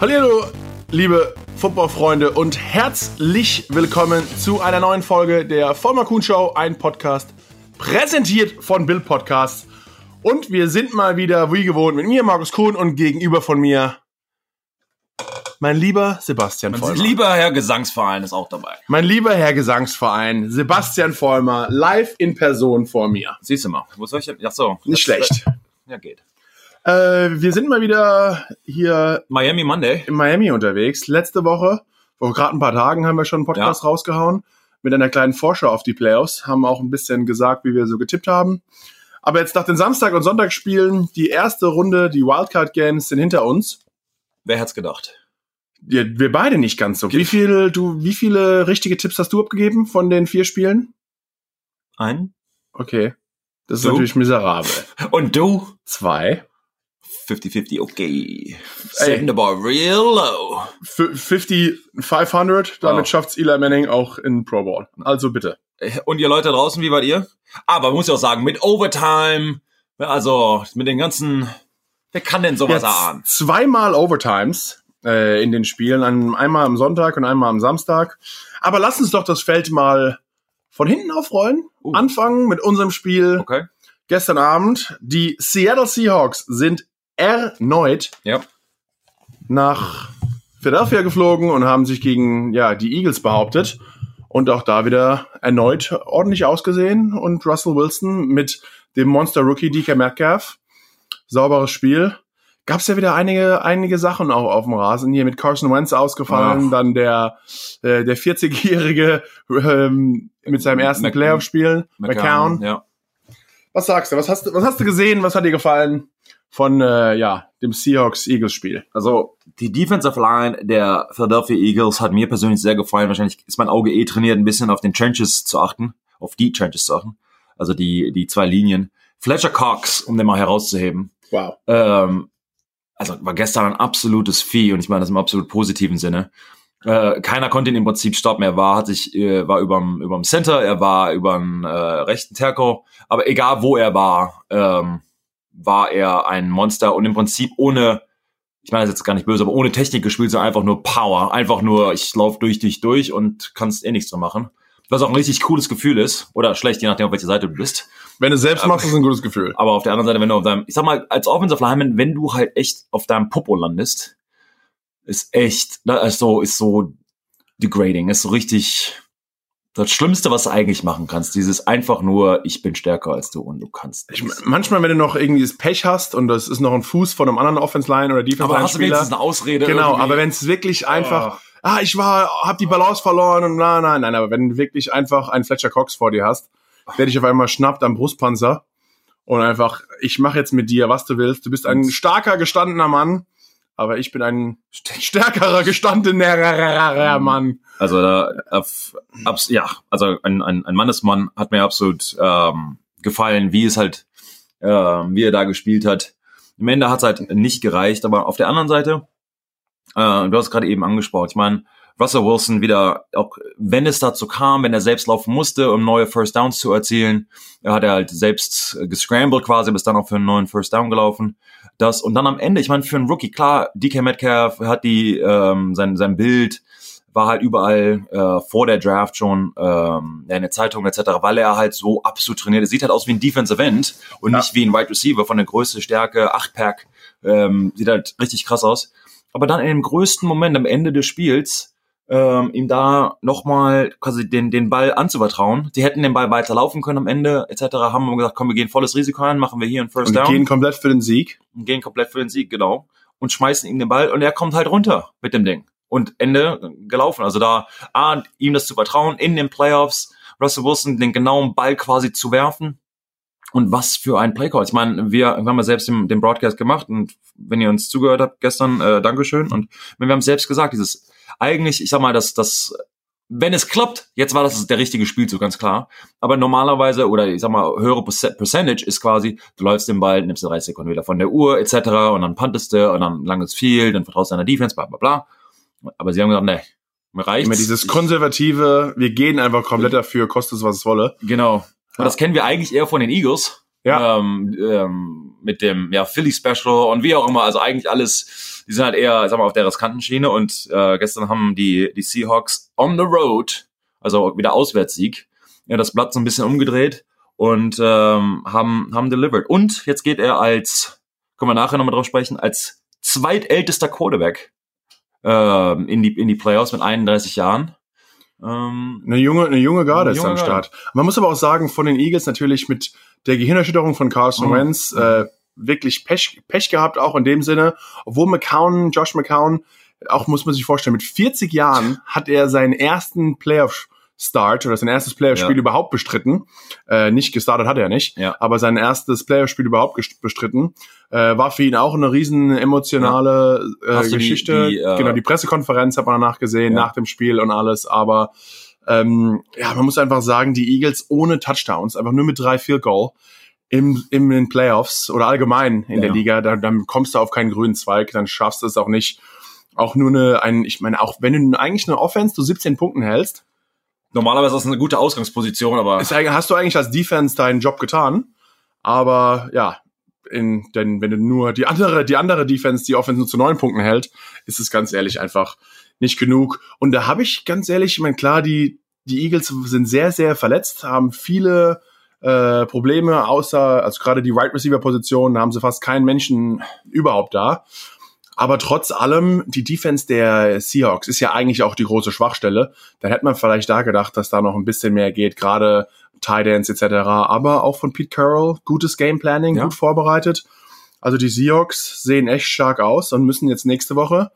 Hallo, liebe Footballfreunde und herzlich willkommen zu einer neuen Folge der Vollmer Kuhn Show, ein Podcast präsentiert von Bill Podcasts. Und wir sind mal wieder wie gewohnt mit mir, Markus Kuhn, und gegenüber von mir mein lieber Sebastian Mein Vollmer. lieber Herr Gesangsverein ist auch dabei. Mein lieber Herr Gesangsverein, Sebastian Vollmer, live in Person vor mir. Siehst du mal. Wo soll ich denn? Ach so. Nicht schlecht. Ja, geht. Äh, wir sind mal wieder hier Miami Monday. in Miami unterwegs. Letzte Woche, vor gerade ein paar Tagen, haben wir schon einen Podcast rausgehauen mit einer kleinen Vorschau auf die Playoffs. Haben auch ein bisschen gesagt, wie wir so getippt haben. Aber jetzt nach den Samstag- und Sonntagsspielen, die erste Runde, die Wildcard-Games sind hinter uns. Wer hätte gedacht? Wir, wir beide nicht ganz so. Wie viele, du, wie viele richtige Tipps hast du abgegeben von den vier Spielen? Ein. Okay. Das ist Du? natürlich miserabel. Und du? Zwei. 50-50, okay. Setting the bar real low. F 50, 500, damit Wow. schafft's Eli Manning auch in Pro Bowl. Also bitte. Und ihr Leute draußen, wie wart ihr? Aber man muss ja auch sagen, mit Overtime, also mit den ganzen, wer kann denn sowas erahnen? zweimal Overtimes äh, in den Spielen, einmal am Sonntag und einmal am Samstag. Aber lass uns doch das Feld mal von hinten aufrollen. Uh. Anfangen mit unserem Spiel Okay. gestern Abend. Die Seattle Seahawks sind erneut Ja. nach Philadelphia geflogen und haben sich gegen ja, die Eagles behauptet. Und auch da wieder erneut ordentlich ausgesehen. Und Russell Wilson mit dem Monster Rookie DK Metcalf. Sauberes Spiel. Gab es ja wieder einige, einige Sachen auch auf dem Rasen. Hier mit Carson Wentz ausgefallen, Ach. dann der, äh, der 40-Jährige ähm, mit seinem ersten Mc- Playoff-Spiel, McCown. Ja. Was sagst du? Was hast du, was hast du gesehen? Was hat dir gefallen von äh, ja, dem Seahawks-Eagles-Spiel? Also die Defensive Line der Philadelphia Eagles hat mir persönlich sehr gefallen. Wahrscheinlich ist mein Auge eh trainiert, ein bisschen auf den Trenches zu achten, auf die Trenches zu achten. Also die, die zwei Linien. Fletcher Cox, um den mal herauszuheben. Wow. Ähm, also war gestern ein absolutes Vieh und ich meine das im absolut positiven Sinne. Äh, keiner konnte ihn im Prinzip stoppen. Er war, hat sich, äh, war überm, überm Center, er war überm äh, rechten Tackle, aber egal wo er war, ähm, war er ein Monster und im Prinzip ohne, ich meine das ist jetzt gar nicht böse, aber ohne Technik gespielt, sondern einfach nur Power. Einfach nur, ich lauf durch dich durch und kannst eh nichts dran machen. Was auch ein richtig cooles Gefühl ist. Oder schlecht, je nachdem, auf welcher Seite du bist. Wenn du selbst machst, ist es ein gutes Gefühl. Aber auf der anderen Seite, wenn du auf deinem, ich sag mal, als Offensive Lineman, wenn du halt echt auf deinem Popo landest, ist echt, ist so, ist so degrading, ist so richtig das Schlimmste, was du eigentlich machen kannst. Dieses einfach nur, ich bin stärker als du und du kannst Ich, nichts. manchmal, wenn du noch irgendwie das Pech hast und das ist noch ein Fuß von einem anderen Offense-Line oder Aber hast du wenigstens eine Ausrede? Genau, irgendwie? aber wenn es wirklich einfach, ah, ich war, hab die Balance verloren und nein, nein, nein, aber wenn du wirklich einfach einen Fletcher Cox vor dir hast, der dich auf einmal schnappt am Brustpanzer und einfach, ich mache jetzt mit dir, was du willst. Du bist ein starker, gestandener Mann, aber ich bin ein stärkerer, gestandener Mann. Also da, abs, ja, also ein, ein, ein Mannesmann hat mir absolut ähm, gefallen, wie es halt, äh, wie er da gespielt hat. Im Ende hat es halt nicht gereicht, aber auf der anderen Seite, äh, du hast es gerade eben angesprochen, ich meine, Russell Wilson wieder, auch wenn es dazu kam, wenn er selbst laufen musste, um neue First Downs zu erzielen, er hat er halt selbst äh, gescrambled quasi, bis dann auch für einen neuen First Down gelaufen. Das und dann am Ende, ich meine, für einen Rookie, klar, DK Metcalf hat die ähm, sein, sein Bild, war halt überall äh, vor der Draft schon ähm, in der Zeitung etc., weil er halt so absolut trainiert. Er sieht halt aus wie ein Defensive End und Ja. nicht wie ein Wide Receiver von der Größe, Stärke, 8-Pack. Ähm, sieht halt richtig krass aus. Aber dann in dem größten Moment am Ende des Spiels ähm, ihm da nochmal quasi den, den Ball anzuvertrauen. Die hätten den Ball weiterlaufen können am Ende etc. Haben wir gesagt, komm, wir gehen volles Risiko ein, machen wir hier einen First Und Down gehen komplett für den Sieg. und gehen komplett für den Sieg, genau. Und schmeißen ihm den Ball und er kommt halt runter mit dem Ding. Und Ende gelaufen. Also da, A, ihm das zu vertrauen, in den Playoffs, Russell Wilson den genauen Ball quasi zu werfen. Und was für ein Playcall. Ich meine, wir, wir haben ja selbst den, den Broadcast gemacht und wenn ihr uns zugehört habt gestern, äh, Dankeschön. Und wir haben selbst gesagt, dieses, eigentlich, ich sag mal, das, das, wenn es klappt, jetzt war das der richtige Spielzug, ganz klar. Aber normalerweise, oder ich sag mal, höhere Perce- Percentage ist quasi, du läufst den Ball, nimmst du 30 Sekunden wieder von der Uhr, etc. und dann puntest du und dann langes Field, dann vertraust du deiner Defense, bla bla bla. Aber sie haben gesagt, nee, mir reicht's. Immer dieses konservative, wir gehen einfach komplett dafür, kostet es, was es wolle. Genau. Und Ja. das kennen wir eigentlich eher von den Eagles. Ja. Ähm, ähm, mit dem ja Philly Special und wie auch immer. Also eigentlich alles, die sind halt eher, sag mal, auf der riskanten Schiene. Und äh, gestern haben die die Seahawks on the road, also wieder Auswärtssieg, ja das Blatt so ein bisschen umgedreht und ähm, haben haben delivered. Und jetzt geht er als, können wir nachher nochmal drauf sprechen, als zweitältester Quarterback äh, in die in die Playoffs mit 31 Jahren. Ähm, eine junge, eine junge Garde ist am Start. Man muss aber auch sagen, von den Eagles natürlich mit der Gehirnerschütterung von Carson mhm. Wentz äh, wirklich Pech, Pech gehabt, auch in dem Sinne. Obwohl McCown, Josh McCown, auch muss man sich vorstellen, mit 40 Jahren hat er seinen ersten Playoff Start oder sein erstes Playoff-Spiel ja. überhaupt bestritten. Äh, nicht gestartet hat er nicht, ja. aber sein erstes Playoff-Spiel überhaupt bestritten. Äh, war für ihn auch eine riesen emotionale ja. äh, Geschichte. Die, die, äh, genau, die Pressekonferenz hat man danach gesehen, nach dem Spiel und alles, aber ähm, ja, man muss einfach sagen, die Eagles ohne Touchdowns, einfach nur mit drei Field Goal im, im in den Playoffs oder allgemein in der Liga, da, dann kommst du auf keinen grünen Zweig, dann schaffst du es auch nicht. Auch nur eine, ein, ich meine, auch wenn du eigentlich eine Offense du 17 Punkten hältst, Normalerweise ist das eine gute Ausgangsposition, aber. Ist, hast du eigentlich als Defense deinen Job getan? Aber ja, in, denn wenn du nur die andere, die andere Defense, die Offense nur zu neun Punkten hält, ist es ganz ehrlich einfach nicht genug. Und da habe ich ganz ehrlich, ich meine, klar, die, die Eagles sind sehr, sehr verletzt, haben viele äh, Probleme, außer, also gerade die Right Receiver Position, haben sie fast keinen Menschen überhaupt da. Aber trotz allem, die Defense der Seahawks ist ja eigentlich auch die große Schwachstelle. Da hätte man vielleicht da gedacht, dass da noch ein bisschen mehr geht, gerade Tight Ends etc. Aber auch von Pete Carroll, gutes Game Planning, ja. gut vorbereitet. Also die Seahawks sehen echt stark aus und müssen jetzt nächste Woche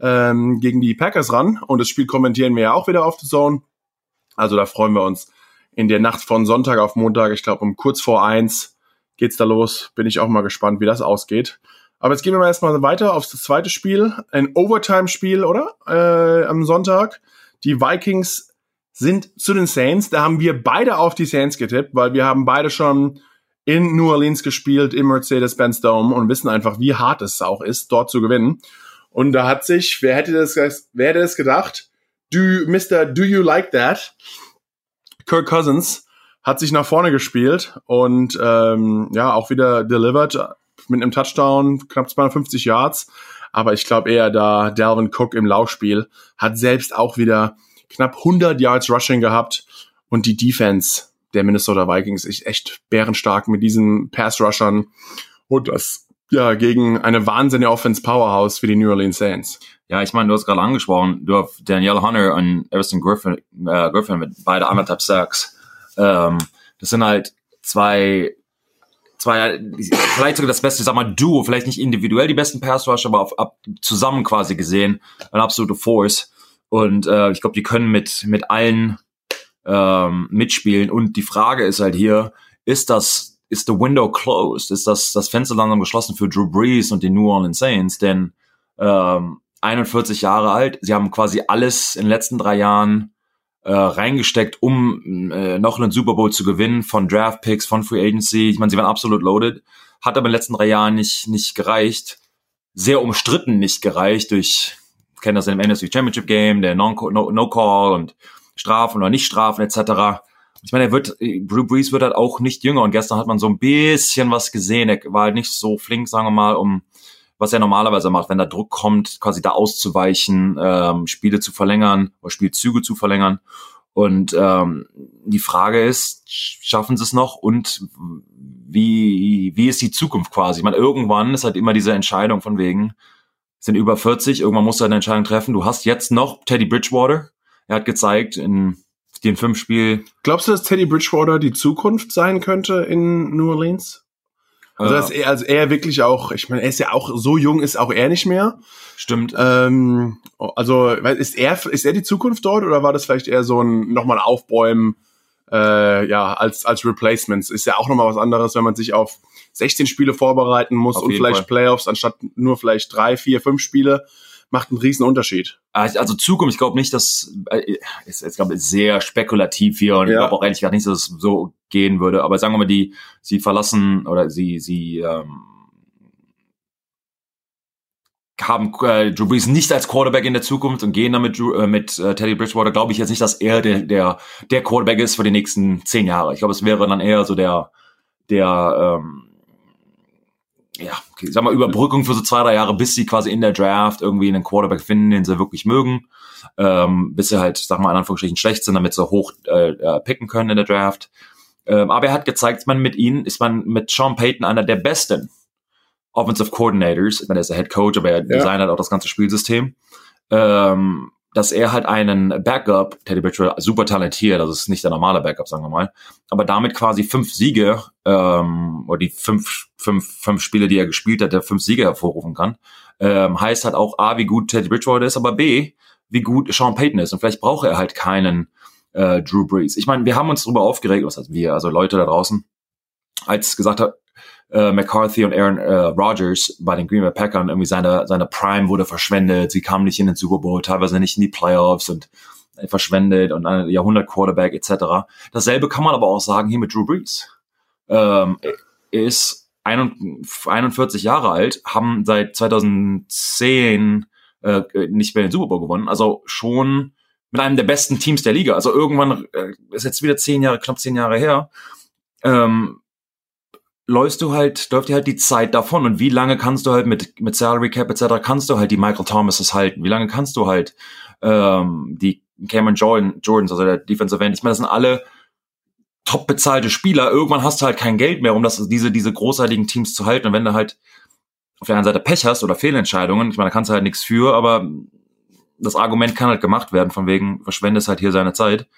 ähm, gegen die Packers ran. Und das Spiel kommentieren wir ja auch wieder auf The Zone. Also da freuen wir uns in der Nacht von Sonntag auf Montag. Ich glaube, um kurz vor eins geht's da los. Bin ich auch mal gespannt, wie das ausgeht. Aber jetzt gehen wir mal erstmal weiter aufs zweite Spiel. Ein Overtime-Spiel, oder? Äh, am Sonntag. Die Vikings sind zu den Saints. Da haben wir beide auf die Saints getippt, weil wir haben beide schon in New Orleans gespielt, im Mercedes-Benz Dome und wissen einfach, wie hart es auch ist, dort zu gewinnen. Und da hat sich, wer hätte das, wer hätte das gedacht? Do, Mr. Do You Like That? Kirk Cousins hat sich nach vorne gespielt und ähm, ja, auch wieder delivered mit einem Touchdown, knapp 250 Yards. Aber ich glaube eher da Dalvin Cook im Laufspiel hat selbst auch wieder knapp 100 Yards Rushing gehabt. Und die Defense der Minnesota Vikings ist echt bärenstark mit diesen Pass-Rushern. Und das ja gegen eine wahnsinnige Offense-Powerhouse für die New Orleans Saints. Ja, ich meine, du hast gerade angesprochen, du hast Danielle Hunter und Everson Griffin, äh, Griffin mit beide anderthalb Sacks. Ähm, das sind halt zwei zwei, vielleicht sogar das beste, sag mal, Duo, vielleicht nicht individuell die besten Pass Rush, aber auf, ab, zusammen quasi gesehen, eine absolute Force. Und äh, ich glaube, die können mit, mit allen ähm, mitspielen. Und die Frage ist halt hier, ist das, ist the window closed? Ist das, das Fenster langsam geschlossen für Drew Brees und die New Orleans Saints? Denn ähm, 41 Jahre alt, sie haben quasi alles in den letzten drei Jahren äh, reingesteckt, um äh, noch einen Super Bowl zu gewinnen, von Draft Picks, von Free Agency. Ich meine, sie waren absolut loaded, hat aber in den letzten drei Jahren nicht, nicht gereicht. Sehr umstritten nicht gereicht durch, kennen das im NFC Championship Game, der No-Call no, no Call und Strafen oder Nicht-Strafen etc. Ich meine, er wird, Drew Brees wird halt auch nicht jünger und gestern hat man so ein bisschen was gesehen. Er war halt nicht so flink, sagen wir mal, um was er normalerweise macht, wenn da Druck kommt, quasi da auszuweichen, ähm, Spiele zu verlängern oder Spielzüge zu verlängern. Und ähm, die Frage ist, schaffen sie es noch und wie, wie ist die Zukunft quasi? Ich meine, irgendwann ist halt immer diese Entscheidung von wegen, sind über 40, irgendwann musst du eine Entscheidung treffen. Du hast jetzt noch Teddy Bridgewater. Er hat gezeigt in den fünf Spielen. Glaubst du, dass Teddy Bridgewater die Zukunft sein könnte in New Orleans? Also, dass er, also er wirklich auch, ich meine, er ist ja auch so jung, ist auch er nicht mehr. Stimmt. Ähm, also ist er, ist er die Zukunft dort oder war das vielleicht eher so ein nochmal Aufbäumen, äh, ja, als, als Replacements? Ist ja auch nochmal was anderes, wenn man sich auf 16 Spiele vorbereiten muss auf und vielleicht Fall. Playoffs anstatt nur vielleicht drei, vier, fünf Spiele macht einen riesen Unterschied. Also Zukunft, ich glaube nicht, dass äh, ist, ist glaube sehr spekulativ hier und ja. ich glaube auch ehrlich gesagt nicht, dass es so gehen würde. Aber sagen wir mal, die sie verlassen oder sie sie ähm, haben äh, Drew Brees nicht als Quarterback in der Zukunft und gehen damit äh, mit äh, Teddy Bridgewater, glaube ich jetzt nicht, dass er der, der der Quarterback ist für die nächsten zehn Jahre. Ich glaube, es wäre dann eher so der der ähm, ja, okay, sag mal, Überbrückung für so zwei, drei Jahre, bis sie quasi in der Draft irgendwie einen Quarterback finden, den sie wirklich mögen, ähm, bis sie halt, sag mal, in Anführungsstrichen schlecht sind, damit sie hoch äh, äh, picken können in der Draft. Ähm, aber er hat gezeigt, man mit ihnen ist man mit Sean Payton einer der besten Offensive Coordinators. Ich meine, er ist der Head Coach, aber er ja. designt halt auch das ganze Spielsystem. Ähm, dass er halt einen Backup, Teddy Bridgewater, super talentiert, das ist nicht der normale Backup, sagen wir mal, aber damit quasi fünf Siege, ähm, oder die fünf, fünf, fünf Spiele, die er gespielt hat, der fünf Siege hervorrufen kann, ähm, heißt halt auch A, wie gut Teddy Bridgewater ist, aber B, wie gut Sean Payton ist. Und vielleicht braucht er halt keinen äh, Drew Brees. Ich meine, wir haben uns darüber aufgeregt, was heißt wir, also Leute da draußen, als gesagt hat, äh, McCarthy und Aaron äh, Rodgers bei den Green Bay Packers irgendwie seine, seine Prime wurde verschwendet. Sie kamen nicht in den Super Bowl, teilweise nicht in die Playoffs und verschwendet und ein Jahrhundert Quarterback etc. Dasselbe kann man aber auch sagen hier mit Drew Brees. Ähm, er ist 41 Jahre alt, haben seit 2010 äh, nicht mehr den Super Bowl gewonnen, also schon mit einem der besten Teams der Liga. Also irgendwann äh, ist jetzt wieder zehn Jahre, knapp zehn Jahre her. Ähm, läufst du halt, läuft dir halt die Zeit davon und wie lange kannst du halt mit, mit Salary Cap etc. kannst du halt die Michael Thomases halten? Wie lange kannst du halt ähm, die Cameron Jordan, Jordans, also der Defensive End? Ich meine, das sind alle top bezahlte Spieler. Irgendwann hast du halt kein Geld mehr, um das, diese, diese großartigen Teams zu halten. Und wenn du halt auf der einen Seite Pech hast oder Fehlentscheidungen, ich meine, da kannst du halt nichts für, aber das Argument kann halt gemacht werden, von wegen, verschwendest halt hier seine Zeit.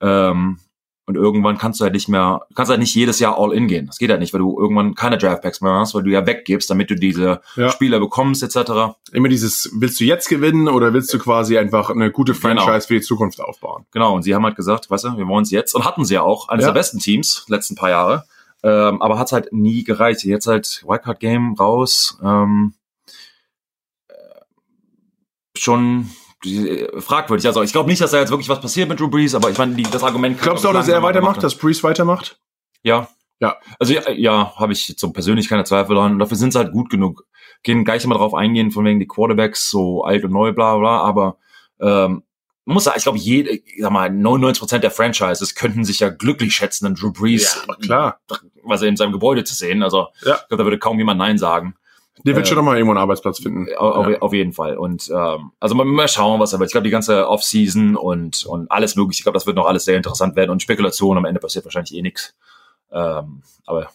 Ähm, und irgendwann kannst du halt nicht mehr, kannst halt nicht jedes Jahr all in gehen. Das geht halt nicht, weil du irgendwann keine Draftpacks mehr hast, weil du ja weggibst, damit du diese ja. Spieler bekommst, etc. Immer dieses, willst du jetzt gewinnen oder willst du quasi einfach eine gute genau. Franchise genau. für die Zukunft aufbauen? Genau, und sie haben halt gesagt, weißt du, wir wollen es jetzt und hatten sie ja auch, eines ja. der besten Teams, letzten paar Jahre. Ähm, aber hat's halt nie gereicht. Jetzt halt Wildcard Game raus. Ähm, äh, schon fragwürdig. Also ich glaube nicht, dass da jetzt wirklich was passiert mit Drew Brees, aber ich meine, das Argument. Glaubst du auch, dass er weitermacht, dass Brees weitermacht? Ja. Ja. Also ja, ja habe ich so persönlich keine Zweifel daran. Dafür sind sie halt gut genug. Gehen gleich immer drauf eingehen, von wegen die Quarterbacks, so alt und neu, bla bla, aber ähm, man muss sagen, ich glaube, jede, ich sag mal, 99% der Franchises könnten sich ja glücklich schätzen, einen Drew Brees, ja, klar. was er in seinem Gebäude zu sehen. Also ja. ich glaube, da würde kaum jemand Nein sagen. Der wird äh, schon noch mal irgendwo einen Arbeitsplatz finden. Auf, ja. auf jeden Fall. Und ähm, also mal, mal schauen, was er wird. Ich glaube, die ganze Offseason und und alles mögliche. Ich glaube, das wird noch alles sehr interessant werden. Und Spekulation am Ende passiert wahrscheinlich eh nichts. Ähm, aber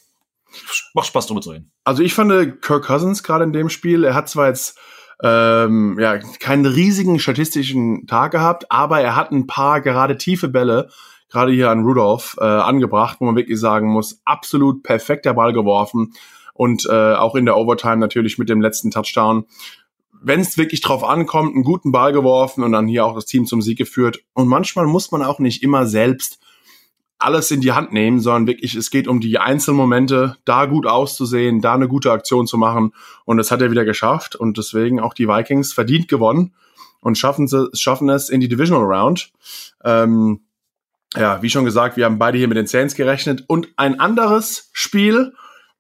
macht Spaß drüber zu reden. Also ich fand Kirk Cousins gerade in dem Spiel. Er hat zwar jetzt ähm, ja keinen riesigen statistischen Tag gehabt, aber er hat ein paar gerade tiefe Bälle gerade hier an Rudolph äh, angebracht, wo man wirklich sagen muss, absolut perfekter Ball geworfen und äh, auch in der Overtime natürlich mit dem letzten Touchdown. Wenn es wirklich drauf ankommt, einen guten Ball geworfen und dann hier auch das Team zum Sieg geführt. Und manchmal muss man auch nicht immer selbst alles in die Hand nehmen, sondern wirklich, es geht um die Einzelmomente, da gut auszusehen, da eine gute Aktion zu machen. Und das hat er wieder geschafft. Und deswegen auch die Vikings verdient gewonnen und schaffen, sie, schaffen es in die Divisional Round. Ähm, ja, wie schon gesagt, wir haben beide hier mit den Saints gerechnet. Und ein anderes Spiel,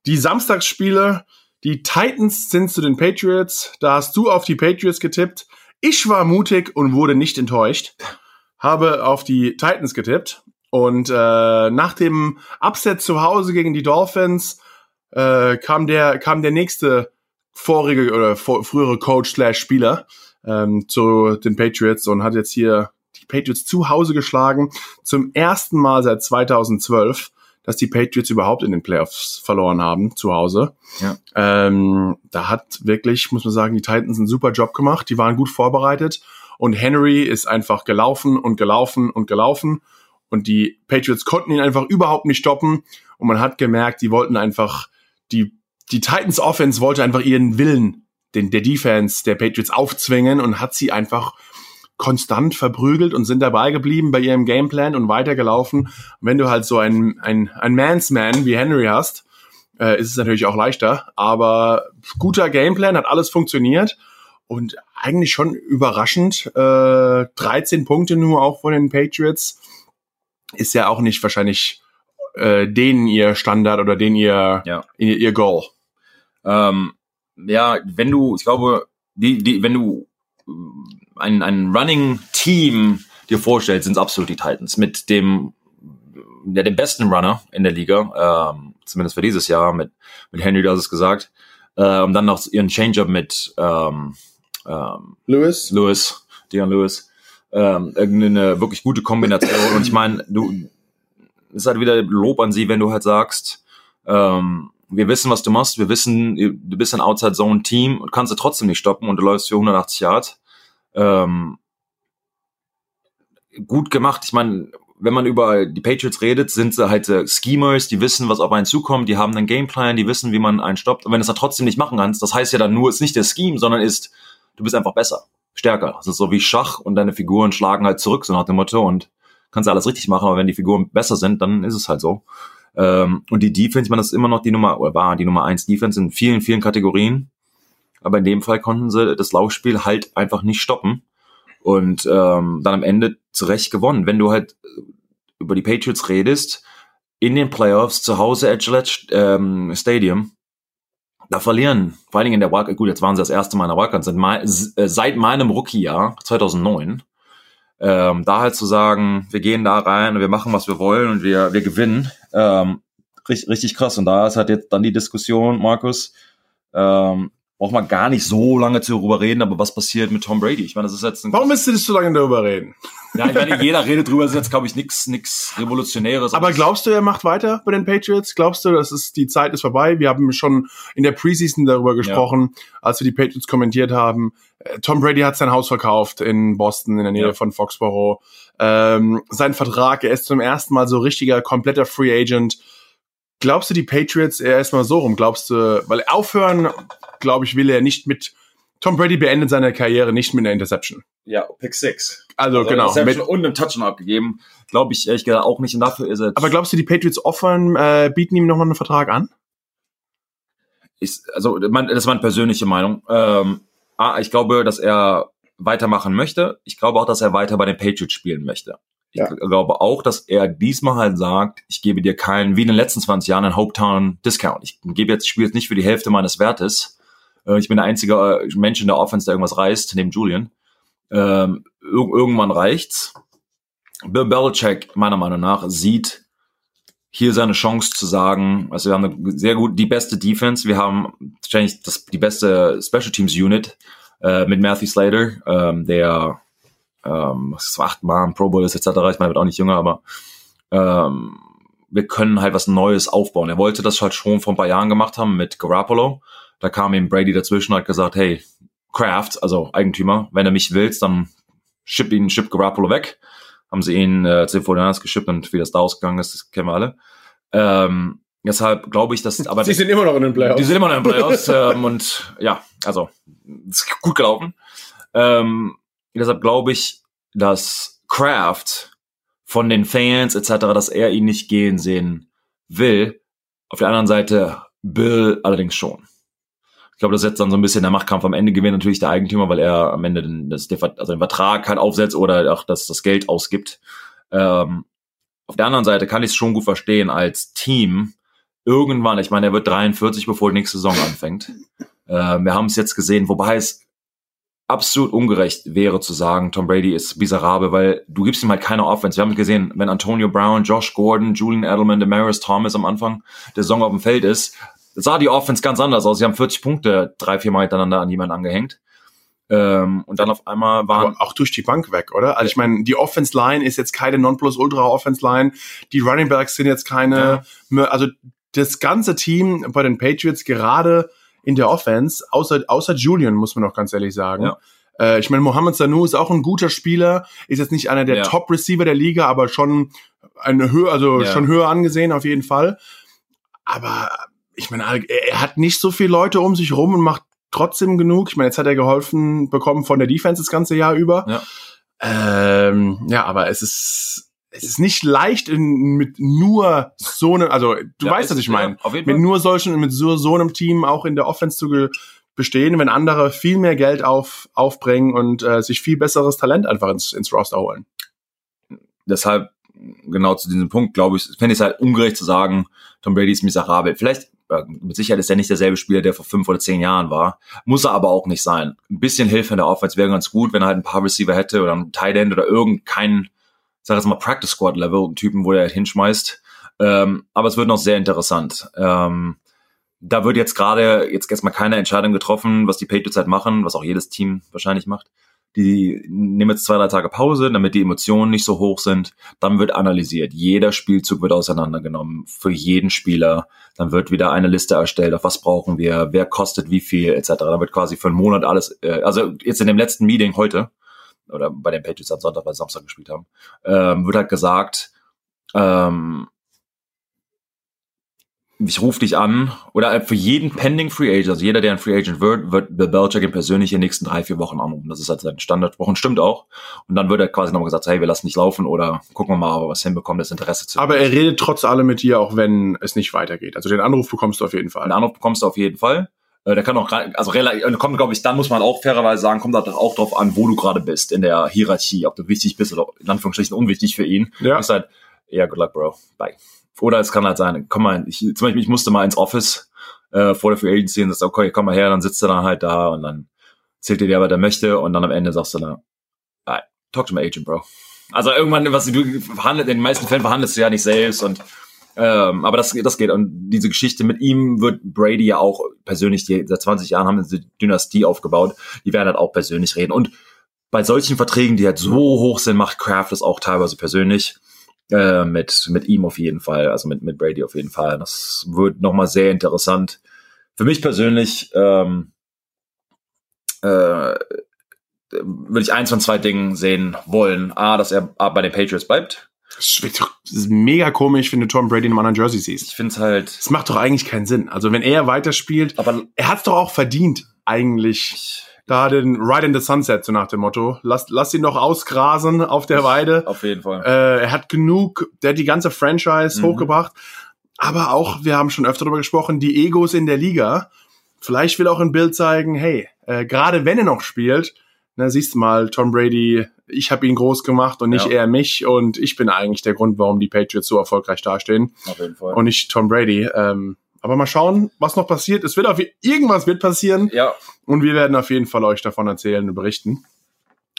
die Samstagsspiele, die Titans sind zu den Patriots. Da hast du auf die Patriots getippt. Ich war mutig und wurde nicht enttäuscht. Habe auf die Titans getippt. Und äh, nach dem Upset zu Hause gegen die Dolphins äh, kam der kam der nächste vorige oder vor, frühere Coach slash Spieler ähm, zu den Patriots und hat jetzt hier die Patriots zu Hause geschlagen zum ersten Mal seit 2012 dass die Patriots überhaupt in den Playoffs verloren haben zu Hause. Ja. Ähm, da hat wirklich, muss man sagen, die Titans einen super Job gemacht. Die waren gut vorbereitet und Henry ist einfach gelaufen und gelaufen und gelaufen und die Patriots konnten ihn einfach überhaupt nicht stoppen und man hat gemerkt, die wollten einfach die die Titans Offense wollte einfach ihren Willen den der Defense der Patriots aufzwingen und hat sie einfach konstant verprügelt und sind dabei geblieben bei ihrem Gameplan und weitergelaufen. Und wenn du halt so ein, ein, ein Man's Man wie Henry hast, äh, ist es natürlich auch leichter. Aber guter Gameplan, hat alles funktioniert. Und eigentlich schon überraschend, äh, 13 Punkte nur auch von den Patriots. Ist ja auch nicht wahrscheinlich äh, denen ihr Standard oder denen ihr, ja. ihr, ihr Goal. Ähm, ja, wenn du, ich glaube, die, die, wenn du ein, ein Running Team dir vorstellst, sind es absolut die Titans mit dem ja, dem besten Runner in der Liga, ähm, zumindest für dieses Jahr mit mit Henry, du hast es gesagt. äh, und dann noch ihren Change-up mit ähm, ähm, Lewis? Lewis, Dion Lewis, ähm, irgendeine wirklich gute Kombination. Und ich meine, du ist halt wieder Lob an sie, wenn du halt sagst, ähm, wir wissen, was du machst, wir wissen, du bist ein Outside-Zone-Team und kannst du trotzdem nicht stoppen und du läufst für 180 Yards. Ähm, gut gemacht. Ich meine, wenn man über die Patriots redet, sind sie halt äh, Schemers, die wissen, was auf einen zukommt, die haben einen Gameplan, die wissen, wie man einen stoppt. Und wenn du es dann trotzdem nicht machen kannst, das heißt ja dann nur, es ist nicht der Scheme, sondern ist, du bist einfach besser, stärker. Das ist so wie Schach und deine Figuren schlagen halt zurück, so nach dem Motto, und kannst alles richtig machen, aber wenn die Figuren besser sind, dann ist es halt so. Ähm, und die Defense, ich meine, das ist immer noch die Nummer, oder war die Nummer eins Defense in vielen, vielen Kategorien. Aber in dem Fall konnten sie das Laufspiel halt einfach nicht stoppen und ähm, dann am Ende zurecht gewonnen. Wenn du halt über die Patriots redest, in den Playoffs zu Hause at Gillette ähm, Stadium, da verlieren, vor allen Dingen in der Wildcard, gut, jetzt waren sie das erste Mal in der Wildcard, seit, äh, seit meinem Rookie-Jahr 2009, ähm, da halt zu sagen, wir gehen da rein und wir machen, was wir wollen und wir, wir gewinnen, ähm, richtig, richtig krass. Und da ist halt jetzt dann die Diskussion, Markus, ähm, braucht man gar nicht so lange darüber reden, aber was passiert mit Tom Brady? Ich meine, das ist jetzt ein Warum müsst ihr das so lange darüber reden? Ja, ich meine, jeder redet drüber, das ist jetzt, glaube ich, nichts nix Revolutionäres. Aber glaubst du, er macht weiter bei den Patriots? Glaubst du, dass es die Zeit ist vorbei? Wir haben schon in der Preseason darüber gesprochen, ja. als wir die Patriots kommentiert haben. Äh, Tom Brady hat sein Haus verkauft in Boston, in der Nähe ja. von Foxborough. Ähm, sein Vertrag, er ist zum ersten Mal so richtiger, kompletter Free Agent. Glaubst du, die Patriots, er erstmal so rum, glaubst du, weil aufhören glaube ich, will er nicht mit Tom Brady beendet seine Karriere nicht mit einer Interception. Ja, Pick 6. Also, also genau. Mit und einen Touchdown abgegeben. Glaube ich ehrlich gesagt auch nicht. Und dafür ist er. Aber glaubst du, die Patriots offern, äh, bieten ihm nochmal einen Vertrag an? Ich, also, mein, das ist meine persönliche Meinung. Ähm, ah, ich glaube, dass er weitermachen möchte. Ich glaube auch, dass er weiter bei den Patriots spielen möchte. Ich ja. glaube auch, dass er diesmal halt sagt, ich gebe dir keinen, wie in den letzten 20 Jahren, einen Hopetown Discount. Ich gebe jetzt, spiele jetzt nicht für die Hälfte meines Wertes äh, ich bin der einzige äh, Mensch in der Offense, der irgendwas reißt, neben Julian. Ähm, ir irgendwann reicht's. Bill Belichick, meiner Meinung nach, sieht hier seine Chance zu sagen, also wir haben eine sehr gut, die beste Defense, wir haben wahrscheinlich das, die beste Special Teams Unit äh, mit Matthew Slater, ähm, der ähm, achtmal im Pro Bowl ist etc. Ich meine, er wird auch nicht jünger, aber ähm, wir können halt was Neues aufbauen. Er wollte das halt schon vor ein paar Jahren gemacht haben mit Garoppolo da kam ihm Brady dazwischen und hat gesagt, hey, Kraft, also Eigentümer, wenn du mich willst, dann ship ihn, ship Garoppolo weg. Haben sie ihn äh, zu den 49 geschippt und wie das da ausgegangen ist, das kennen wir alle. Ähm, deshalb glaube ich, dass aber sie sind immer noch in den Playoffs. Die sind immer noch in den Playoffs ähm, und ja, also ist gut gelaufen. Ähm, deshalb glaube ich, dass Kraft von den Fans etc., dass er ihn nicht gehen sehen will. Auf der anderen Seite Bill allerdings schon glaube, das setzt dann so ein bisschen der Machtkampf. Am Ende gewinnt natürlich der Eigentümer, weil er am Ende den, das, also den Vertrag halt aufsetzt oder auch das, das Geld ausgibt. Ähm, auf der anderen Seite kann ich es schon gut verstehen als Team. Irgendwann, ich meine, er wird 43, bevor die nächste Saison anfängt. Äh, wir haben es jetzt gesehen, wobei es absolut ungerecht wäre zu sagen, Tom Brady ist miserabel, weil du gibst ihm halt keine Offense. Wir haben gesehen, wenn Antonio Brown, Josh Gordon, Julian Edelman, Demaris Thomas am Anfang der Saison auf dem Feld ist, sah die Offense ganz anders aus. Sie haben 40 Punkte drei, vier Mal hintereinander an jemanden angehängt. Ähm, und dann auf einmal waren. Aber auch durch die Bank weg, oder? Also ich meine, die Offense Line ist jetzt keine Nonplusultra Offense Line. Die Running Backs sind jetzt keine, ja. also das ganze Team bei den Patriots gerade in der Offense, außer, außer Julian, muss man noch ganz ehrlich sagen. Ja. Äh, ich meine, Mohamed Sanu ist auch ein guter Spieler, ist jetzt nicht einer der ja. Top Receiver der Liga, aber schon eine Höhe, also schon höher angesehen auf jeden Fall. Aber ich meine, er hat nicht so viele Leute um sich rum und macht trotzdem genug. Ich meine, jetzt hat er geholfen bekommen von der Defense das ganze Jahr über. Ja, ähm, ja aber es ist es ist nicht leicht in, mit nur so einem, also du ja, weißt, was ich meine, ja, mit nur solchen, mit so, so einem Team auch in der Offense zu bestehen, wenn andere viel mehr Geld auf, aufbringen und äh, sich viel besseres Talent einfach ins, ins Roster holen. Deshalb genau zu diesem Punkt, glaube ich, fände ich es halt ungerecht zu sagen, Tom Brady ist miserabel. Vielleicht mit Sicherheit ist er nicht derselbe Spieler, der vor fünf oder zehn Jahren war. Muss er aber auch nicht sein. Ein bisschen Hilfe in der Offense wäre ganz gut, wenn er halt ein paar Receiver hätte oder ein Tight End oder irgendein, sag jetzt mal, Practice Squad Level, einen Typen, wo er halt hinschmeißt. Ähm, aber es wird noch sehr interessant. Ähm, da wird jetzt gerade jetzt erstmal keine Entscheidung getroffen, was die Patriots halt machen, was auch jedes Team wahrscheinlich macht. Die nehmen jetzt zwei, drei Tage Pause, damit die Emotionen nicht so hoch sind. Dann wird analysiert. Jeder Spielzug wird auseinandergenommen für jeden Spieler. Dann wird wieder eine Liste erstellt, auf was brauchen wir, wer kostet wie viel, etc. Dann wird quasi für einen Monat alles, äh, also jetzt in dem letzten Meeting heute, oder bei den Patriots am Sonntag, weil sie Samstag gespielt haben, ähm, wird halt gesagt, ähm, ich rufe dich an oder für jeden Pending Free Agent, also jeder, der ein Free Agent wird, wird Bill Belichick ihn persönlich in den nächsten drei, vier Wochen anrufen. Das ist halt sein Standardwochen, stimmt auch. Und dann wird er quasi nochmal gesagt, hey, wir lassen dich laufen oder gucken wir mal, ob wir was hinbekommen, das Interesse zu. Aber er redet trotz allem mit dir, auch wenn es nicht weitergeht. Also den Anruf bekommst du auf jeden Fall. Den Anruf bekommst du auf jeden Fall. Äh, der kann auch, also relativ, kommt, glaube ich, dann muss man auch fairerweise sagen, kommt auch drauf an, wo du gerade bist in der Hierarchie, ob du wichtig bist oder in Anführungsstrichen unwichtig für ihn. Ja. Ist halt, ja, yeah, good luck, bro. Bye. Oder es kann halt sein, komm mal, ich, zum Beispiel, ich musste mal ins Office äh, vor der Free Agency und sagst, okay, komm mal her, dann sitzt er dann halt da und dann zählt dir, was er möchte und dann am Ende sagst du dann, ah, talk to my agent, bro. Also irgendwann, was du verhandelt, in den meisten Fällen verhandelst du ja nicht selbst und ähm, aber das, das geht. Und diese Geschichte mit ihm wird Brady ja auch persönlich, die, seit 20 Jahren haben sie Dynastie aufgebaut, die werden halt auch persönlich reden. Und bei solchen Verträgen, die halt so hoch sind, macht Kraft das auch teilweise persönlich. Äh, mit, mit ihm auf jeden Fall, also mit, mit Brady auf jeden Fall. Das wird nochmal sehr interessant. Für mich persönlich ähm, äh, würde ich eins von zwei Dingen sehen wollen. A, dass er bei den Patriots bleibt. Das ist mega komisch, wenn du Tom Brady in einem anderen Jersey siehst. Ich finde es halt. Es macht doch eigentlich keinen Sinn. Also wenn er weiterspielt, aber er hat es doch auch verdient, eigentlich da den Ride in the Sunset, so nach dem Motto. Lass, lass ihn noch ausgrasen auf der Weide. Auf jeden Fall. Äh, er hat genug, der hat die ganze Franchise mhm. hochgebracht. Aber auch, wir haben schon öfter darüber gesprochen, die Egos in der Liga. Vielleicht will auch ein Bild zeigen, hey, äh, gerade wenn er noch spielt, na, siehst du mal, Tom Brady, ich habe ihn groß gemacht und nicht ja. er mich und ich bin eigentlich der Grund, warum die Patriots so erfolgreich dastehen. Auf jeden Fall. Und nicht Tom Brady. Ähm, aber mal schauen, was noch passiert. Es wird auf irgendwas wird passieren. Ja. Und wir werden auf jeden Fall euch davon erzählen und berichten.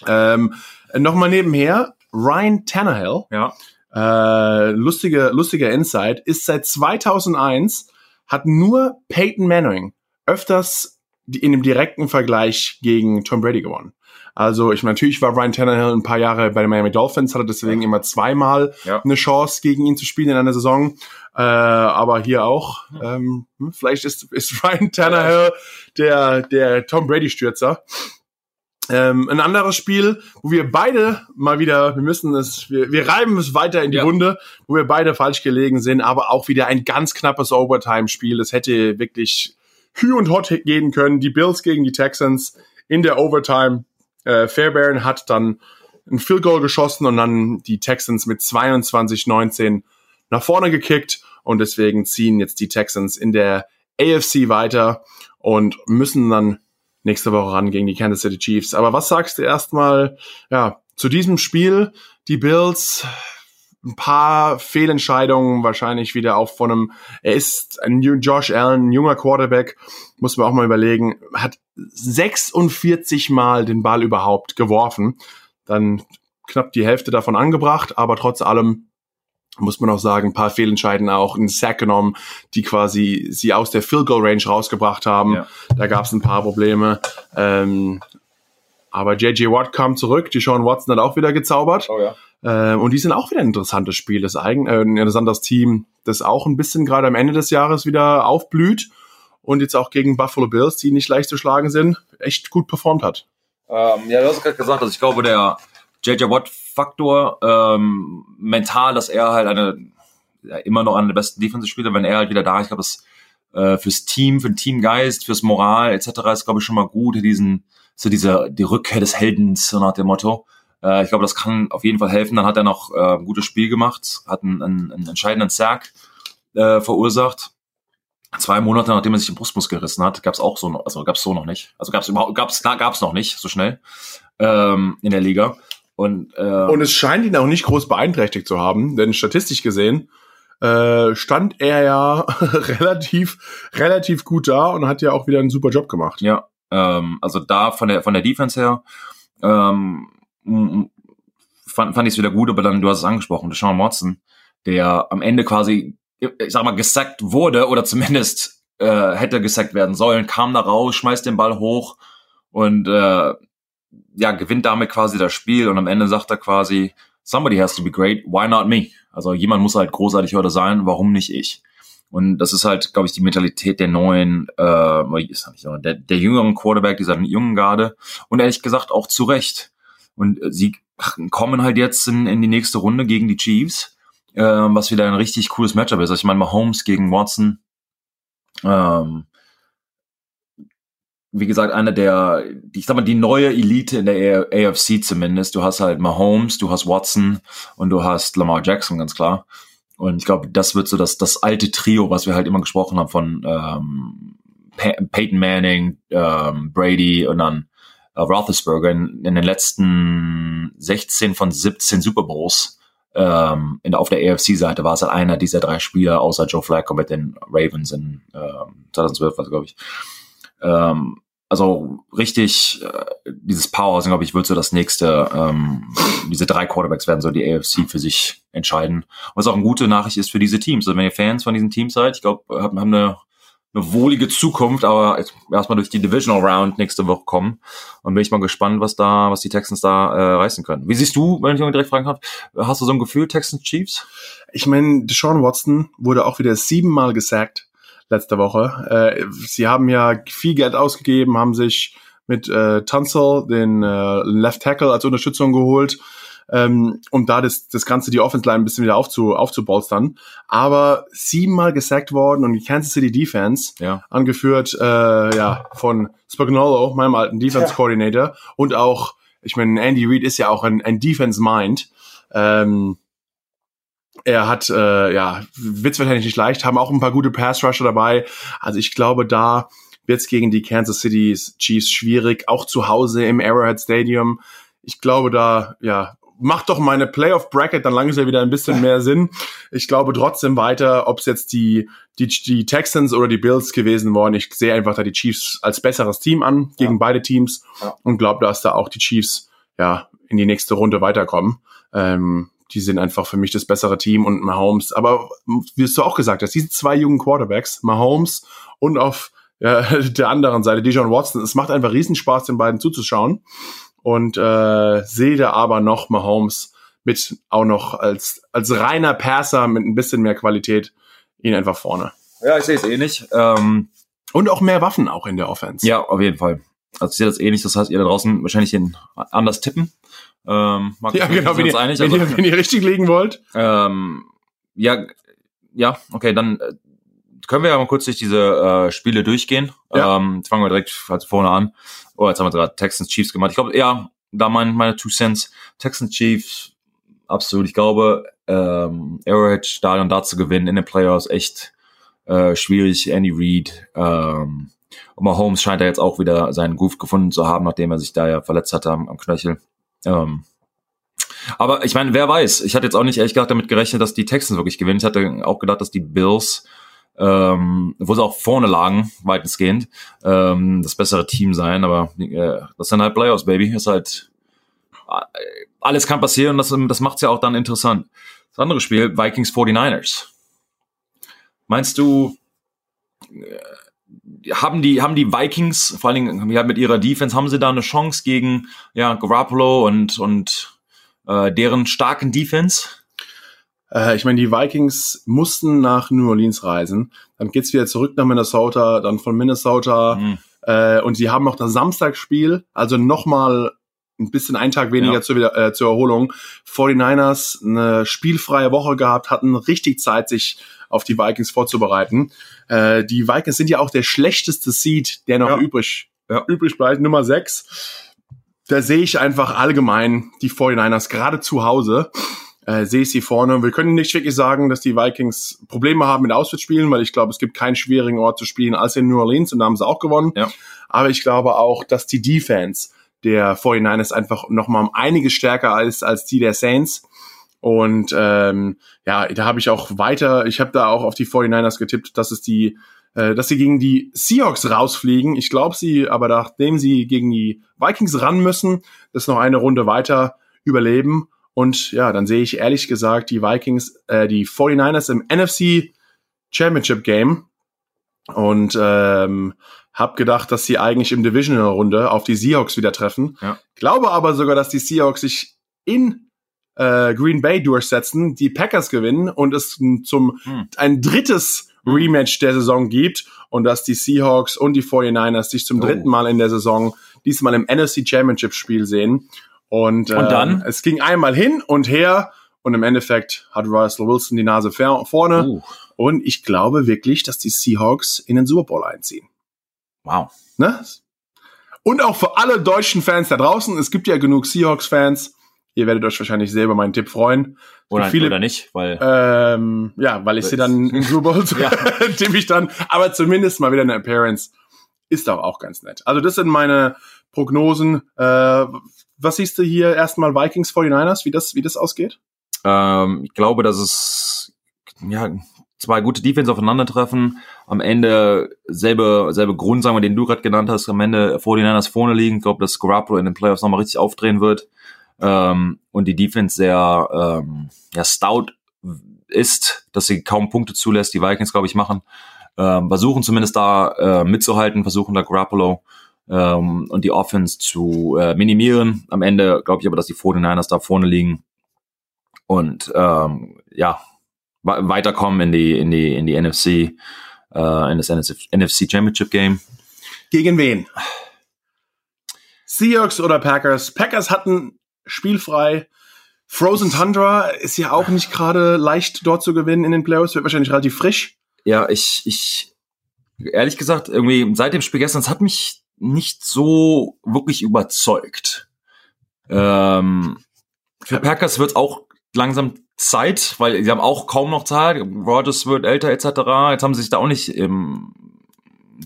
Ähm, Nochmal nebenher, Ryan Tannehill. Ja. Äh, lustige, lustiger Insight, ist seit 2001, hat nur Peyton Manning öfters in dem direkten Vergleich gegen Tom Brady gewonnen. Also ich natürlich war Ryan Tannehill ein paar Jahre bei den Miami Dolphins, hatte deswegen immer zweimal ja. eine Chance gegen ihn zu spielen in einer Saison. Äh, aber hier auch, ähm, hm, vielleicht ist, ist Ryan Tannehill der, der Tom Brady-Stürzer. Ähm, ein anderes Spiel, wo wir beide mal wieder, wir müssen es, wir, wir reiben es weiter in die ja. Runde, wo wir beide falsch gelegen sind, aber auch wieder ein ganz knappes Overtime-Spiel. Es hätte wirklich hü und hot gehen können. Die Bills gegen die Texans in der Overtime äh, Fairbairn hat dann ein Field Goal geschossen und dann die Texans mit 22-19 nach vorne gekickt und deswegen ziehen jetzt die Texans in der AFC weiter und müssen dann nächste Woche ran gegen die Kansas City Chiefs. Aber was sagst du erstmal ja, zu diesem Spiel? Die Bills, ein paar Fehlentscheidungen wahrscheinlich wieder auch von einem, er ist ein Josh Allen, ein junger Quarterback, muss man auch mal überlegen, hat 46 Mal den Ball überhaupt geworfen, dann knapp die Hälfte davon angebracht, aber trotz allem muss man auch sagen, ein paar Fehlentscheiden auch einen Sack genommen, die quasi sie aus der Field Goal Range rausgebracht haben. Ja. Da gab es ein paar Probleme. Ähm, aber JJ Watt kam zurück, die Sean Watson hat auch wieder gezaubert. Oh ja. Ähm, und die sind auch wieder ein interessantes Spiel, das eigen, äh, ein interessantes Team, das auch ein bisschen gerade am Ende des Jahres wieder aufblüht und jetzt auch gegen Buffalo Bills, die nicht leicht zu schlagen sind, echt gut performt hat. Ähm, ja, du hast gerade gesagt, also ich glaube, der JJ Watt-Faktor ähm, mental, dass er halt eine ja, immer noch einer der besten Defensive-Spieler, wenn er halt wieder da ist, ich glaube, das äh, fürs Team, für den Teamgeist, fürs Moral etc. ist, glaube ich, schon mal gut, diesen, so diese, die Rückkehr des Heldens, so nach dem Motto. Äh, ich glaube, das kann auf jeden Fall helfen. Dann hat er noch äh, ein gutes Spiel gemacht, hat einen, einen, einen entscheidenden Sack äh, verursacht. Zwei Monate nachdem er sich den Brustmuskel gerissen hat, gab es auch so, noch, also gab es so noch nicht. Also gab es überhaupt, gab es gab es noch nicht so schnell ähm, in der Liga. Und, äh, und es scheint ihn auch nicht groß beeinträchtigt zu haben, denn statistisch gesehen äh, stand er ja relativ relativ gut da und hat ja auch wieder einen super Job gemacht. Ja, ähm, also da von der von der Defense her ähm, fand, fand ich es wieder gut, aber dann, du hast es angesprochen, der Sean Watson, der am Ende quasi, ich sag mal, gesackt wurde oder zumindest äh, hätte gesackt werden sollen, kam da raus, schmeißt den Ball hoch und äh, ja, gewinnt damit quasi das Spiel und am Ende sagt er quasi, somebody has to be great, why not me? Also jemand muss halt großartig heute sein, warum nicht ich? Und das ist halt, glaube ich, die Mentalität der neuen, äh, der, der jüngeren Quarterback, dieser jungen Garde. Und ehrlich gesagt auch zu Recht. Und sie kommen halt jetzt in, in die nächste Runde gegen die Chiefs, äh, was wieder ein richtig cooles Matchup ist. Also ich meine, Mahomes gegen Watson. Ähm, wie gesagt, einer der, ich sag mal, die neue Elite in der AFC zumindest. Du hast halt Mahomes, du hast Watson und du hast Lamar Jackson, ganz klar. Und ich glaube, das wird so das, das alte Trio, was wir halt immer gesprochen haben von ähm, Peyton Manning, ähm, Brady und dann äh, Roethlisberger in, in den letzten 16 von 17 Super Bowls ähm, in, auf der AFC-Seite war es halt einer dieser drei Spieler, außer Joe Flacco mit den Ravens in ähm, 2012, was glaube ich. Ähm, also richtig, äh, dieses Powerhousing, glaube ich, wird so das nächste, ähm, diese drei Quarterbacks werden so die AFC für sich entscheiden. Was auch eine gute Nachricht ist für diese Teams. Also wenn ihr Fans von diesen Teams seid, ich glaube, haben, haben eine, eine wohlige Zukunft, aber erstmal durch die Divisional Round nächste Woche kommen. Und bin ich mal gespannt, was da, was die Texans da äh, reißen können. Wie siehst du, wenn ich direkt fragen kann, hast du so ein Gefühl, Texans Chiefs? Ich meine, Deshaun Watson wurde auch wieder siebenmal gesackt letzte Woche. Äh, sie haben ja viel Geld ausgegeben, haben sich mit äh, Tunzel den äh, Left Tackle als Unterstützung geholt, ähm, um da das, das Ganze, die Offense Line ein bisschen wieder aufzu, aufzubolstern. Aber siebenmal gesackt worden und die Kansas City Defense, ja. angeführt äh, ja von Spagnolo, meinem alten Defense Coordinator, ja. und auch, ich meine, Andy Reid ist ja auch ein, ein Defense Mind. Ähm, er hat, äh, ja, wird's wahrscheinlich nicht leicht, haben auch ein paar gute Pass-Rusher dabei. Also ich glaube, da wird's gegen die Kansas City Chiefs schwierig, auch zu Hause im Arrowhead Stadium. Ich glaube, da, ja, macht doch meine Playoff Bracket dann langsam wieder ein bisschen mehr Sinn. Ich glaube trotzdem weiter, ob es jetzt die, die, die Texans oder die Bills gewesen waren. Ich sehe einfach da die Chiefs als besseres Team an gegen ja. beide Teams ja. und glaube, dass da auch die Chiefs ja in die nächste Runde weiterkommen. Ähm, die sind einfach für mich das bessere Team und Mahomes. Aber wie du auch gesagt hast, diese zwei jungen Quarterbacks, Mahomes und auf ja, der anderen Seite Dijon Watson, es macht einfach Riesenspaß, den beiden zuzuschauen. Und äh, sehe da aber noch Mahomes mit auch noch als, als reiner Passer mit ein bisschen mehr Qualität ihn einfach vorne. Ja, ich sehe es ähnlich. Ähm, und auch mehr Waffen auch in der Offense. Ja, auf jeden Fall. Also ich sehe das ähnlich, das heißt, ihr da draußen wahrscheinlich in anders tippen. Ähm, ja, genau, wenn ihr, einig, wenn, also, ihr, wenn ihr richtig liegen wollt. Ähm, ja, ja, okay, dann äh, können wir ja mal kurz durch diese äh, Spiele durchgehen. Ja. Ähm, fangen wir direkt halt vorne an. Oh, jetzt haben wir gerade Texans Chiefs gemacht. Ich glaube, ja, da mein, meine Two Cents. Texans Chiefs, absolut. Ich glaube, ähm, Arrowhead Stadion da zu gewinnen in den Playoffs echt äh, schwierig. Andy Reid, ähm, und Mahomes scheint er jetzt auch wieder seinen Groove gefunden zu haben, nachdem er sich da ja verletzt hatte am, am Knöchel. Ähm, aber ich meine, wer weiß? Ich hatte jetzt auch nicht ehrlich gesagt damit gerechnet, dass die Texans wirklich gewinnen. Ich hatte auch gedacht, dass die Bills, ähm, wo sie auch vorne lagen, weitestgehend, ähm, das bessere Team sein. Aber äh, das sind halt Playoffs, Baby. Ist halt äh, alles kann passieren und das, das macht's ja auch dann interessant. Das andere Spiel, Vikings 49ers. Meinst du, äh, haben die, haben die Vikings, vor allen Dingen ja, mit ihrer Defense, haben sie da eine Chance gegen ja, Garoppolo und, und äh, deren starken Defense? Äh, ich meine, die Vikings mussten nach New Orleans reisen. Dann geht's wieder zurück nach Minnesota, dann von Minnesota. Mhm. Äh, und sie haben noch das Samstagsspiel, also nochmal ein bisschen einen Tag weniger ja. zur, äh, zur Erholung. 49ers eine spielfreie Woche gehabt, hatten richtig Zeit, sich auf die Vikings vorzubereiten. Äh, die Vikings sind ja auch der schlechteste Seed, der noch ja. übrig, ja. übrig bleibt, Nummer 6. Da sehe ich einfach allgemein die 49ers gerade zu Hause. Äh, sehe ich sie vorne. Wir können nicht wirklich sagen, dass die Vikings Probleme haben mit Auswärtsspielen, weil ich glaube, es gibt keinen schwierigen Ort zu spielen als in New Orleans und da haben sie auch gewonnen. Ja. Aber ich glaube auch, dass die Defense der 49ers einfach nochmal um einiges stärker ist als die der Saints. Und ähm, ja, da habe ich auch weiter, ich habe da auch auf die 49ers getippt, dass es die, äh, dass sie gegen die Seahawks rausfliegen. Ich glaube sie, aber nachdem sie gegen die Vikings ran müssen, das noch eine Runde weiter überleben. Und ja, dann sehe ich ehrlich gesagt die Vikings, äh, die 49ers im NFC Championship Game und ähm, hab gedacht, dass sie eigentlich im Divisional-Runde auf die Seahawks wieder treffen. Ja. Glaube aber sogar, dass die Seahawks sich in äh, Green Bay durchsetzen, die Packers gewinnen und es zum Hm. ein drittes Rematch der Saison gibt und dass die Seahawks und die 49ers sich zum Oh. dritten Mal in der Saison diesmal im NFC Championship Spiel sehen. Und, Und dann? Es ging einmal hin und her und im Endeffekt hat Russell Wilson die Nase vorne. Uh, Und ich glaube wirklich, dass die Seahawks in den Super Bowl einziehen. wow. Ne? Und auch für alle deutschen Fans da draußen, es gibt ja genug Seahawks-Fans. Ihr werdet euch wahrscheinlich selber meinen Tipp freuen. Oder, viele- oder nicht, weil Ähm, ja, weil ich sie dann im Super Bowl Ja. tippe ich dann. Aber zumindest mal wieder eine Appearance. Ist doch auch ganz nett. Also das sind meine Prognosen. Äh, was siehst du hier erstmal Vikings 49ers, wie das, wie das ausgeht? ähm, ich glaube, dass es ja zwei gute Defense aufeinandertreffen. Am Ende selbe, selbe Grund, sagen wir, den du gerade genannt hast, am Ende 49ers vorne liegen. Ich glaube, dass Garoppolo in den Playoffs nochmal richtig aufdrehen wird. Ähm, und die Defense sehr ähm, ja, stout ist, dass sie kaum Punkte zulässt. Die Vikings, glaube ich, machen. Ähm, versuchen zumindest da äh, mitzuhalten, versuchen da Garoppolo ähm, und die Offense zu äh, minimieren. Am Ende glaube ich aber, dass die 49ers da vorne liegen und ähm, ja we- weiterkommen in die in die in die NFC äh, in das NFC Championship Game. Gegen wen? Seahawks oder Packers? Packers hatten spielfrei. Frozen Tundra ist ja auch nicht gerade leicht dort zu gewinnen in den Playoffs, wird wahrscheinlich relativ frisch. Ja, ich ich ehrlich gesagt irgendwie seit dem Spiel gestern, es hat mich nicht so wirklich überzeugt. Ähm, für Packers wird auch langsam Zeit, weil sie haben auch kaum noch Zeit. Rodgers wird älter etc. Jetzt haben sie sich da auch nicht ähm,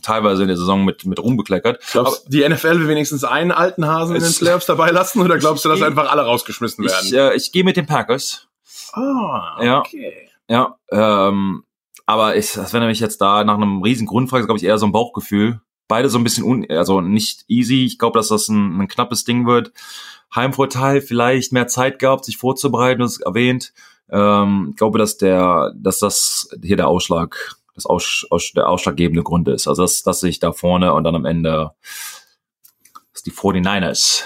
teilweise in der Saison mit mit rumbekleckert. Glaubst du, die NFL will wenigstens einen alten Hasen in den Playoffs dabei lassen oder glaubst du, dass Ich- einfach alle rausgeschmissen werden? Ich, äh, ich gehe mit den Packers. ah, ja. okay. Ja, ähm, aber ich, das wäre nämlich jetzt da nach einem riesen Grundfrage, glaube ich, eher so ein Bauchgefühl. Beide so ein bisschen un, also nicht easy. Ich glaube, dass das ein, ein knappes Ding wird. Heimvorteil, vielleicht mehr Zeit gehabt, sich vorzubereiten, das ist erwähnt. Ähm, ich glaube, dass der, dass das hier der Ausschlag, das Aus, aus, der ausschlaggebende Grund ist. Also dass, dass sich da vorne und dann am Ende dass die 49ers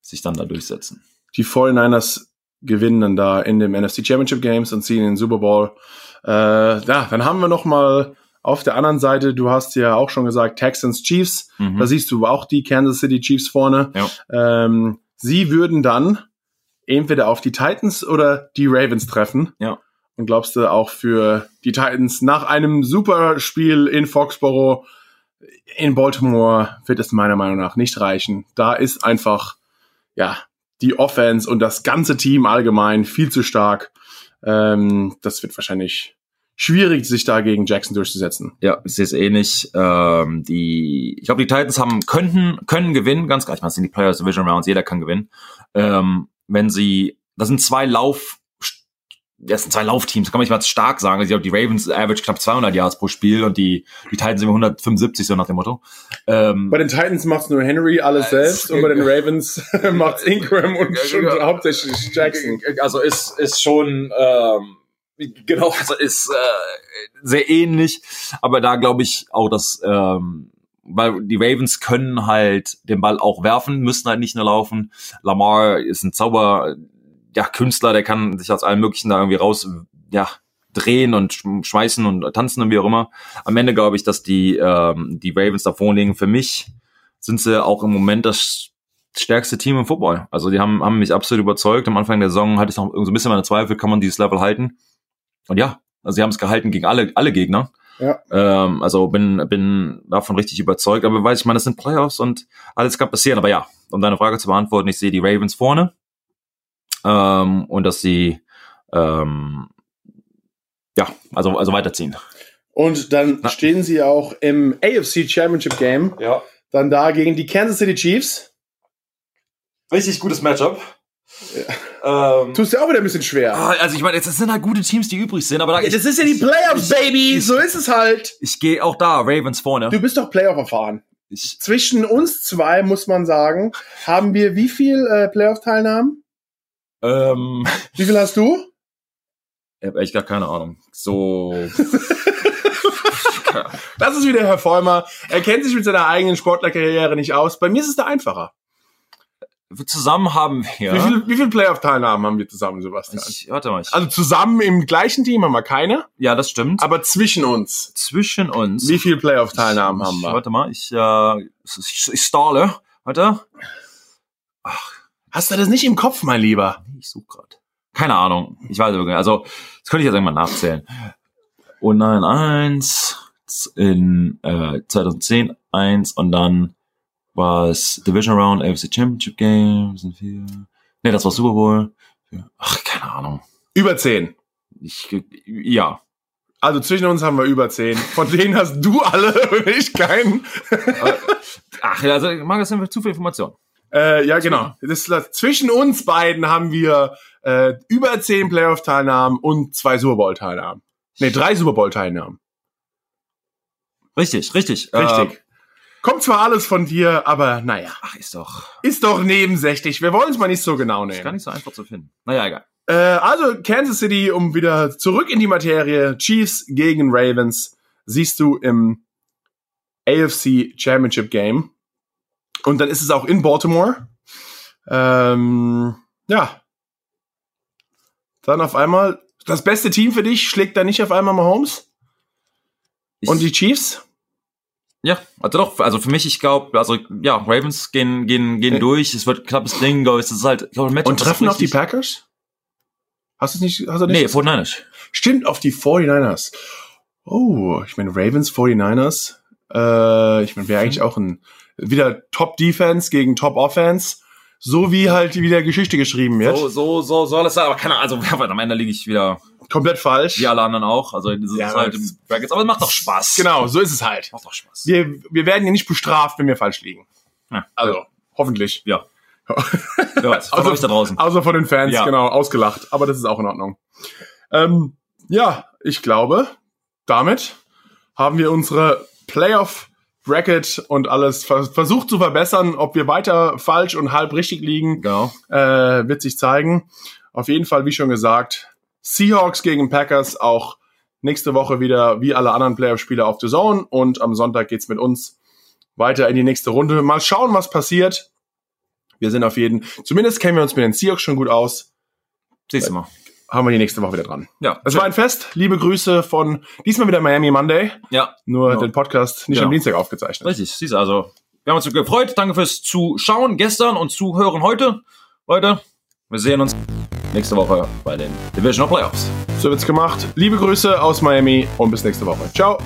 sich dann da durchsetzen. Die 49ers gewinnen dann da in dem NFC Championship Games und ziehen in den Super Bowl. Äh, ja, dann haben wir noch mal auf der anderen Seite, du hast ja auch schon gesagt, Texans Chiefs. Mhm. Da siehst du auch die Kansas City Chiefs vorne. Ja. Ähm, sie würden dann entweder auf die Titans oder die Ravens treffen. Ja. Und glaubst du auch für die Titans nach einem super Spiel in Foxborough in Baltimore wird es meiner Meinung nach nicht reichen. Da ist einfach, ja, die Offense und das ganze Team allgemein viel zu stark. Ähm, das wird wahrscheinlich schwierig, sich da gegen Jackson durchzusetzen. Ja, ich sehe es ähnlich. Ähm, die, ich glaube, die Titans haben könnten können gewinnen, ganz klar. Ich meine, es sind die Players Division Rounds, jeder kann gewinnen. Ähm, wenn sie, das sind zwei Lauf, das sind zwei Laufteams, kann man nicht mal stark sagen. Ich glaube, die Ravens average knapp 200 Yards pro Spiel und die die Titans sind 175 so nach dem Motto. Ähm, Bei den Titans macht's nur Henry alles Äh, selbst und bei den Ravens macht's Ingram und schon hauptsächlich Jackson. Also ist, ist schon, ähm, genau, also ist äh, sehr ähnlich. Aber da glaube ich auch, dass, ähm, weil die Ravens können halt den Ball auch werfen, müssen halt nicht nur laufen. Lamar ist ein Zauber, ja, Künstler, der kann sich aus allem Möglichen da irgendwie raus, ja, drehen und sch- schmeißen und tanzen und wie auch immer. Am Ende glaube ich, dass die, ähm, die Ravens da vorne liegen. Für mich sind sie auch im Moment das stärkste Team im Football. Also die haben, haben mich absolut überzeugt. Am Anfang der Saison hatte ich noch so ein bisschen meine Zweifel, kann man dieses Level halten? Und ja, also sie haben es gehalten gegen alle, alle Gegner. Ja. Ähm, also bin, bin davon richtig überzeugt. Aber weiß ich meine, das sind Playoffs und alles kann passieren. Aber ja, um deine Frage zu beantworten, ich sehe die Ravens vorne. Ähm, und dass sie ähm, ja, also, also weiterziehen. Und dann Na. stehen sie auch im AFC Championship Game, Ja. dann da gegen die Kansas City Chiefs. Richtig gutes Matchup. Ähm, Tust dir auch wieder ein bisschen schwer. ah, also ich meine, das sind halt gute Teams, die übrig sind, aber da, Ja, das ist ja die Playoffs, Baby. So ist es halt. ich gehe auch da, Ravens vorne. Du bist doch Playoff erfahren. Ich, Zwischen uns zwei, muss man sagen, haben wir wie viel äh, Playoff-Teilnahmen? Ähm, Wie viel hast du? ich habe echt gar keine Ahnung. So Das ist wieder Herr Vollmer. Er kennt sich mit seiner eigenen Sportlerkarriere nicht aus. Bei mir ist es da einfacher. Zusammen haben wir. Wie viele wie viel Playoff-Teilnahmen haben wir zusammen, Sebastian? Ich, warte mal. Ich, Also zusammen im gleichen Team haben wir keine, ja, das stimmt. aber zwischen uns. zwischen uns. Wie viele Playoff-Teilnahmen haben wir? Warte mal, ich, äh, ich, ich stahle. Warte. Hast du das nicht im Kopf, mein Lieber? Ich suche gerade. Keine Ahnung. Ich weiß nicht. Also, das könnte ich jetzt irgendwann nachzählen. Oh nein, eins. In äh, 2010 eins und dann war es Division Round, AFC Championship Game, sind vier. Nee, das war Super Bowl. Ach, keine Ahnung. Über zehn. Ich, ja. Also zwischen uns haben wir über zehn. Von denen hast du alle und ich keinen. Ach, ja, also, mag das einfach zu viel Information. Äh, ja, genau. Das, das, zwischen uns beiden haben wir äh, über zehn Playoff-Teilnahmen und zwei Super Bowl-Teilnahmen. Nee, drei Super Bowl-Teilnahmen. Richtig, richtig. Äh, Richtig. Kommt zwar alles von dir, aber naja. ach, ist doch, Ist doch nebensächlich. Wir wollen es mal nicht so genau ist gar nehmen. nicht so einfach zu finden. Naja, egal. Äh, also Kansas City, um wieder zurück in die Materie. Chiefs gegen Ravens siehst du im AFC Championship Game. Und dann ist es auch in Baltimore. Ähm, ja. Dann auf einmal, das beste Team für dich schlägt da nicht auf einmal Mahomes? Und die Chiefs? Ja, also doch, also für mich, ich glaube, also ja, Ravens gehen gehen gehen Ja. durch, es wird ein knappes Ding, glaube ich, das ist halt, ich ein Matchup, Und treffen auf die Packers? Hast du es nicht? Hast du nicht Nee, vor Niners. Stimmt, auf die 49ers. Oh, ich meine, Ravens 49ers. Äh, ich meine, wäre eigentlich auch ein wieder Top Defense gegen Top Offense. So wie halt wieder Geschichte geschrieben wird. So, so, so soll es sein, aber keine Ahnung, also am Ende liege ich wieder Komplett falsch. wie alle anderen auch, also das Ja, ist aber halt im Brackets, aber es macht doch Spaß. Genau, so ist es halt. Macht doch Spaß. Wir, wir werden ja nicht bestraft, wenn wir falsch liegen. Ja. Also, hoffentlich. Ja. Wer weiß, Also- da draußen. Außer von den Fans, Ja. genau, ausgelacht. Aber das ist auch in Ordnung. Ähm, ja, ich glaube, damit haben wir unsere Playoff Bracket und alles vers versucht zu verbessern. Ob wir weiter falsch und halb richtig liegen, Genau. äh, wird sich zeigen. Auf jeden Fall, wie schon gesagt, Seahawks gegen Packers auch nächste Woche wieder wie alle anderen Playoff-Spiele auf The Zone und am Sonntag geht's mit uns weiter in die nächste Runde. Mal schauen, was passiert. Wir sind auf jeden, zumindest kennen wir uns mit den Seahawks schon gut aus. Siehst du mal. Haben wir die nächste Woche wieder dran. Ja. Es war ein Fest. Liebe Grüße von diesmal wieder Miami Monday. ja. Nur Genau. den Podcast nicht Genau. am Dienstag aufgezeichnet. Richtig, siehst du, also wir haben uns gefreut. Danke fürs Zuschauen gestern und Zuhören heute. Leute, wir sehen uns nächste Woche bei den Divisional Playoffs. So wird's gemacht. Liebe Grüße aus Miami und bis nächste Woche. Ciao.